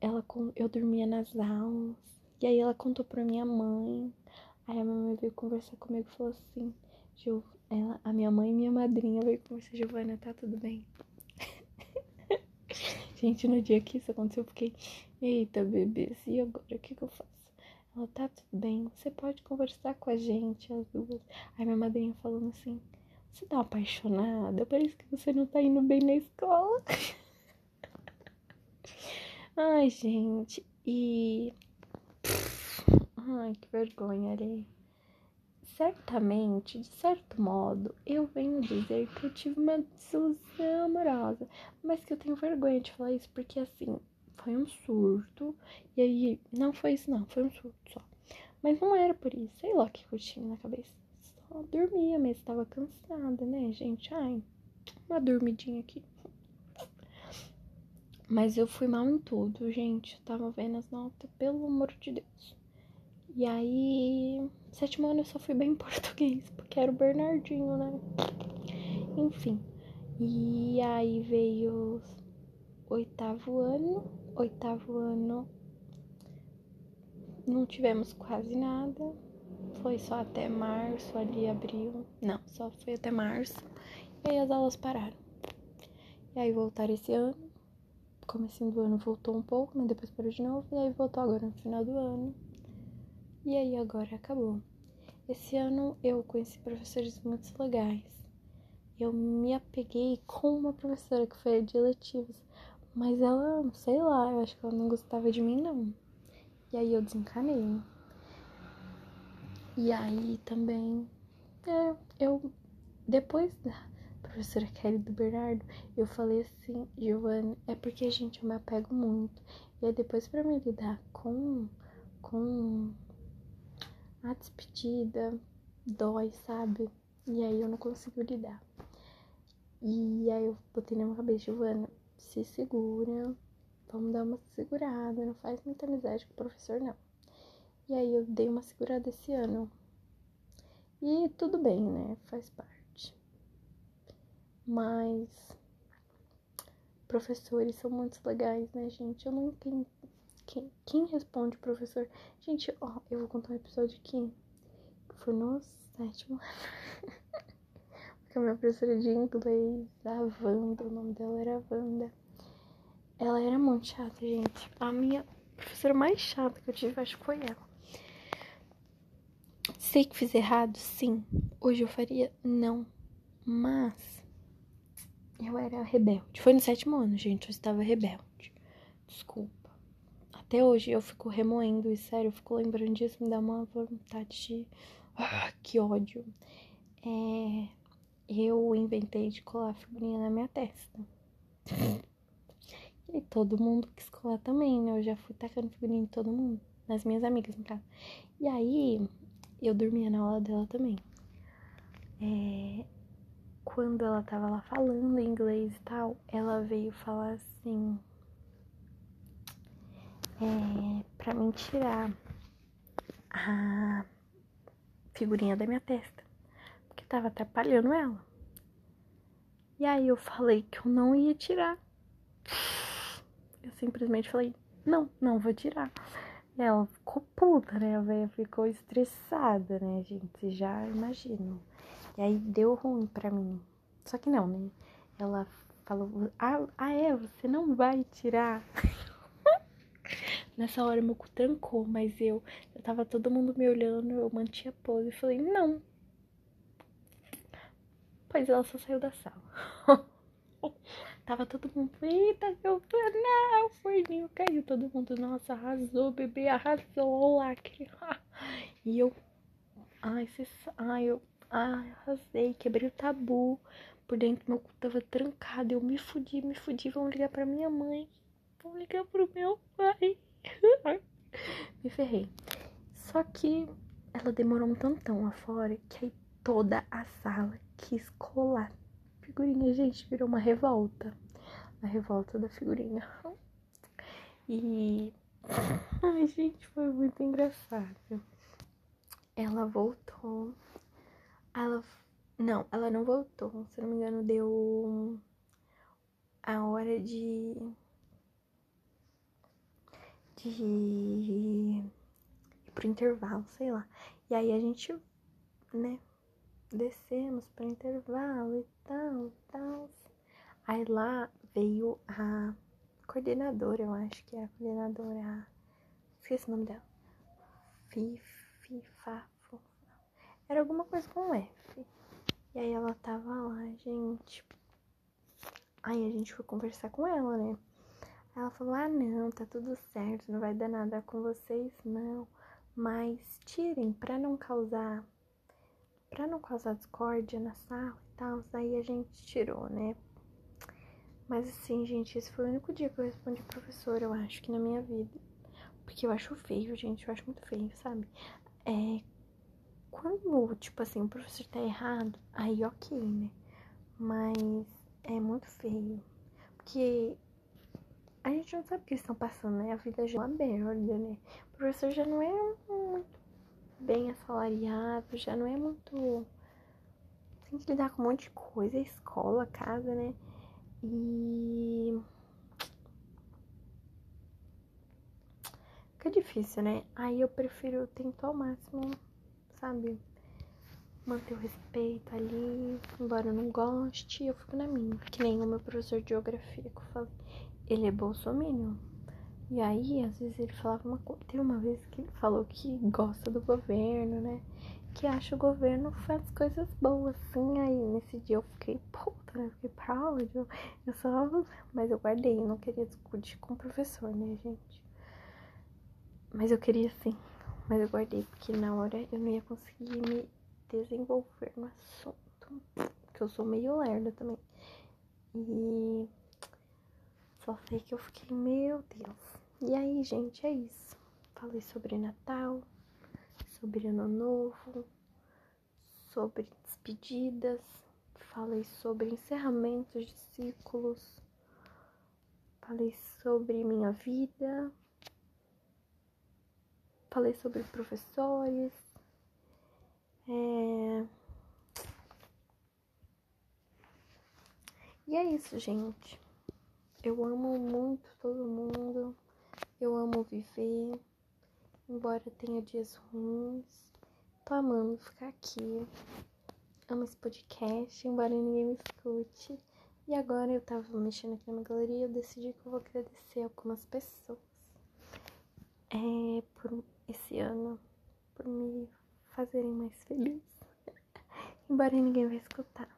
ela eu dormia nas aulas. E aí ela contou pra minha mãe. Aí a minha mãe veio conversar comigo e falou assim, ela, a minha mãe e minha madrinha veio conversar, Giovana, tá tudo bem? Gente, no dia que isso aconteceu, eu fiquei, eita, bebê, e agora o que, que eu faço? Ela, tá tudo bem, você pode conversar com a gente, as duas. Aí minha madrinha falando assim, você tá apaixonada? Parece que você não tá indo bem na escola. Ai, gente, e. Ai, que vergonha ali. Certamente, de certo modo, eu venho dizer que eu tive uma desilusão amorosa, mas que eu tenho vergonha de falar isso porque assim, foi um surto, e aí, não foi isso, não, foi um surto só. Mas não era por isso, sei lá o que eu tinha na cabeça. Só dormia mesmo, estava cansada, né, gente? Ai, uma dormidinha aqui. Mas eu fui mal em tudo, gente. Eu tava vendo as notas, pelo amor de Deus. E aí, sétimo ano eu só fui bem em português, porque era o Bernardinho, né? Enfim. E aí veio oitavo ano. Oitavo ano não tivemos quase nada. Foi só até março, ali abril. Não, só foi até março. E aí as aulas pararam. E aí voltaram esse ano comecinho do ano voltou um pouco, mas depois parou de novo, e aí voltou agora no final do ano. E aí agora acabou. Esse ano eu conheci professores muito legais. Eu me apeguei com uma professora que foi de eletivos, mas ela, sei lá, eu acho que ela não gostava de mim não. E aí eu desencanei. E aí também, é, eu depois da professora Kelly do Bernardo, eu falei assim, Giovanni, é porque, gente, eu me apego muito. E aí depois para me lidar com, com a despedida, dói, sabe? E aí eu não consigo lidar. E aí eu botei na minha cabeça, Giovana, se segura, vamos dar uma segurada, não faz muita amizade com o professor, não. E aí eu dei uma segurada esse ano. E tudo bem, né? Faz parte. Mas professores são muito legais, né, gente? Eu não entendo. Quem, quem responde professor? Gente, ó, eu vou contar um episódio aqui. Foi no sétimo Porque a minha professora de inglês, a Wanda, o nome dela era Wanda. Ela era muito chata, gente. A minha professora mais chata que eu tive, acho que foi ela. Sei que fiz errado, sim. Hoje eu faria? Não. Mas eu era rebelde. Foi no sétimo ano, gente, eu estava rebelde. Desculpa. Até hoje eu fico remoendo isso, sério, eu fico lembrando disso, me dá uma vontade de. Ah, que ódio. É, eu inventei de colar figurinha na minha testa. E todo mundo quis colar também, né? Eu já fui tacando figurinha em todo mundo. Nas minhas amigas, no caso. E aí, eu dormia na aula dela também. É, quando ela tava lá falando inglês e tal, ela veio falar assim. É, pra mim tirar a figurinha da minha testa. Porque tava atrapalhando ela. E aí eu falei que eu não ia tirar. Eu simplesmente falei, não, não vou tirar. Ela ficou puta, né? A velha ficou estressada, né, gente? Já imagino. E aí deu ruim pra mim. Só que não, né? Ela falou, ah, ah é, você não vai tirar. Nessa hora meu cu trancou, mas eu, eu tava todo mundo me olhando, eu mantinha pose e falei, não. Pois ela só saiu da sala. Tava todo mundo, eita, meu não, o forninho caiu. Todo mundo, nossa, arrasou, bebê, arrasou, lacre. E eu, ai, cês, ai, eu, ai, arrasei, quebrei o tabu. Por dentro meu cu tava trancado, eu me fudi, me fudi. Vamos ligar pra minha mãe, vamos ligar pro meu pai. me ferrei. Só que ela demorou um tantão lá fora que aí toda a sala quis colar figurinha, gente, virou uma revolta. A revolta da figurinha. E. Ai, gente, foi muito engraçado. Ela voltou. Ela. Não, ela não voltou. Se não me engano, deu a hora de. De ir pro intervalo, sei lá. E aí a gente, né, descemos para intervalo e tal, tal. Aí lá veio a coordenadora, eu acho que é a coordenadora. Esqueci o nome dela. Fifi, Fafo. Era alguma coisa com F. E aí ela tava lá, gente. Aí a gente foi conversar com ela, né? Ela falou: Ah, não, tá tudo certo, não vai dar nada com vocês, não. Mas tirem pra não causar Pra não causar discórdia na sala e tal, daí a gente tirou, né? Mas assim, gente, esse foi o único dia que eu respondi professor, eu acho que na minha vida. Porque eu acho feio, gente, eu acho muito feio, sabe? É. Quando, tipo assim, o professor tá errado, aí ok, né? Mas é muito feio. Porque a gente não sabe o que eles estão passando, né? A vida já é uma merda, né? O professor já não é muito bem assalariado, já não é muito. Tem que lidar com um monte de coisa, escola, casa, né? E. Fica difícil, né? Aí eu prefiro tentar ao máximo, sabe? Manter o respeito ali, embora eu não goste, eu fico na minha. Que nem o meu professor de geografia que eu falei. Ele é bolsominion. E aí, às vezes ele falava uma coisa. Tem uma vez que ele falou que gosta do governo, né? Que acha o governo faz coisas boas, assim. Aí nesse dia eu fiquei puta, né? Fiquei proud. Eu, eu só. Mas eu guardei, eu não queria discutir com o professor, né, gente? Mas eu queria sim. Mas eu guardei, porque na hora eu não ia conseguir me desenvolver no assunto. Porque eu sou meio lerda também. E. Só sei que eu fiquei, meu Deus. E aí, gente, é isso. Falei sobre Natal, sobre Ano Novo, sobre despedidas, falei sobre encerramentos de ciclos, falei sobre minha vida, falei sobre professores. É... E é isso, gente. Eu amo muito todo mundo. Eu amo viver, embora tenha dias ruins. Tô amando ficar aqui. Amo esse podcast, embora ninguém me escute. E agora eu tava mexendo aqui na galeria e eu decidi que eu vou agradecer algumas pessoas é, por esse ano, por me fazerem mais feliz. embora ninguém vai escutar.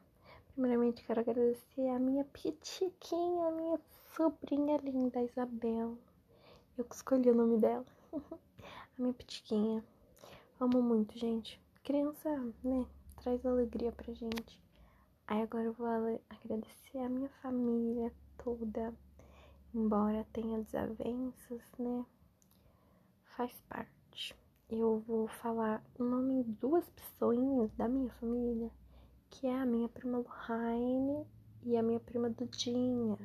Primeiramente, quero agradecer a minha pitiquinha, a minha sobrinha linda, Isabel. Eu que escolhi o nome dela. a minha pitiquinha. Amo muito, gente. Criança, né? Traz alegria pra gente. Aí agora eu vou agradecer a minha família toda. Embora tenha desavenças, né? Faz parte. Eu vou falar o nome de duas pessoinhas da minha família, que é a minha prima Lohane e a minha prima Dudinha.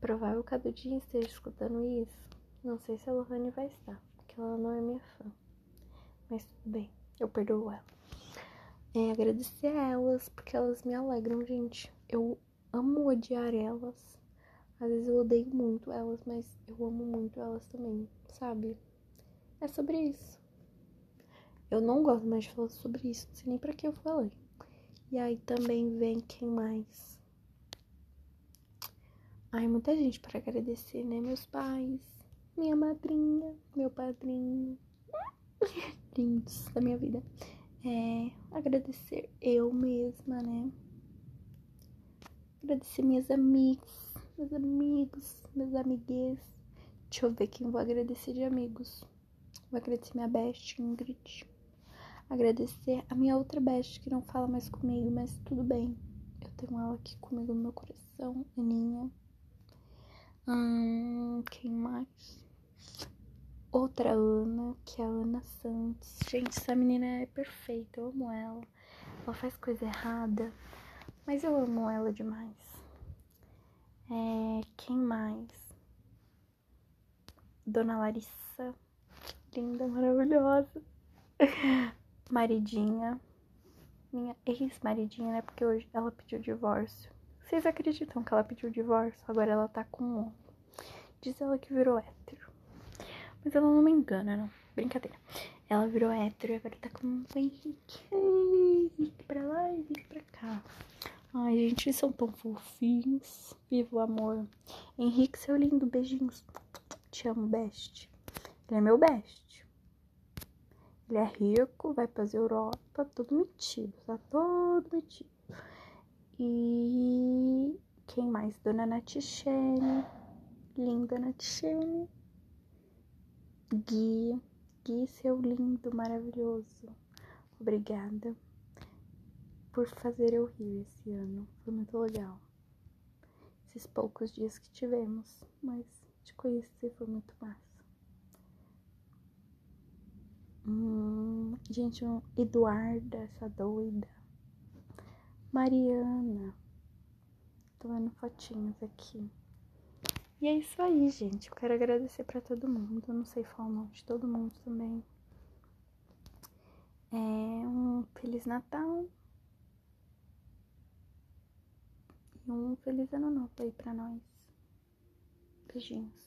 Provável que a Dudinha esteja escutando isso. Não sei se a Lohane vai estar, porque ela não é minha fã. Mas tudo bem, eu perdoo ela. É, agradecer a elas, porque elas me alegram, gente. Eu amo odiar elas. Às vezes eu odeio muito elas, mas eu amo muito elas também, sabe? É sobre isso. Eu não gosto mais de falar sobre isso, não sei nem pra que eu falei. E aí também vem quem mais? Ai, muita gente para agradecer, né? Meus pais, minha madrinha, meu padrinho. Lindos da minha vida. É, agradecer eu mesma, né? Agradecer minhas amigas, meus amigos, meus amiguês. Deixa eu ver quem vou agradecer de amigos. Vou agradecer minha best, Ingrid. Agradecer a minha outra best que não fala mais comigo, mas tudo bem. Eu tenho ela aqui comigo no meu coração, Aninha. Hum, quem mais? Outra Ana, que é a Ana Santos. Gente, essa menina é perfeita, eu amo ela. Ela faz coisa errada, mas eu amo ela demais. É, quem mais? Dona Larissa, linda, maravilhosa. Maridinha, minha ex-maridinha, né? Porque hoje ela pediu divórcio. Vocês acreditam que ela pediu divórcio? Agora ela tá com um. Diz ela que virou hétero. Mas ela não me engana, não. Brincadeira. Ela virou hétero e agora tá com o Henrique. Henrique pra lá e Henrique pra cá. Ai, gente, eles são tão fofinhos. Viva o amor. Henrique, seu lindo. Beijinhos. Te amo, best. Ele é meu best. Ele é rico, vai pra Europa, todo metido, tá todo metido. E quem mais? Dona Natichene. Linda Natichene. Gui. Gui, seu lindo, maravilhoso. Obrigada por fazer eu rir esse ano. Foi muito legal. Esses poucos dias que tivemos, mas te conhecer foi muito massa. Hum, gente, um Eduarda, essa doida. Mariana. Tô vendo fotinhos aqui. E é isso aí, gente. Eu quero agradecer pra todo mundo. Eu não sei falar o nome de todo mundo também. É um Feliz Natal. E um Feliz Ano Novo aí pra nós. Beijinhos.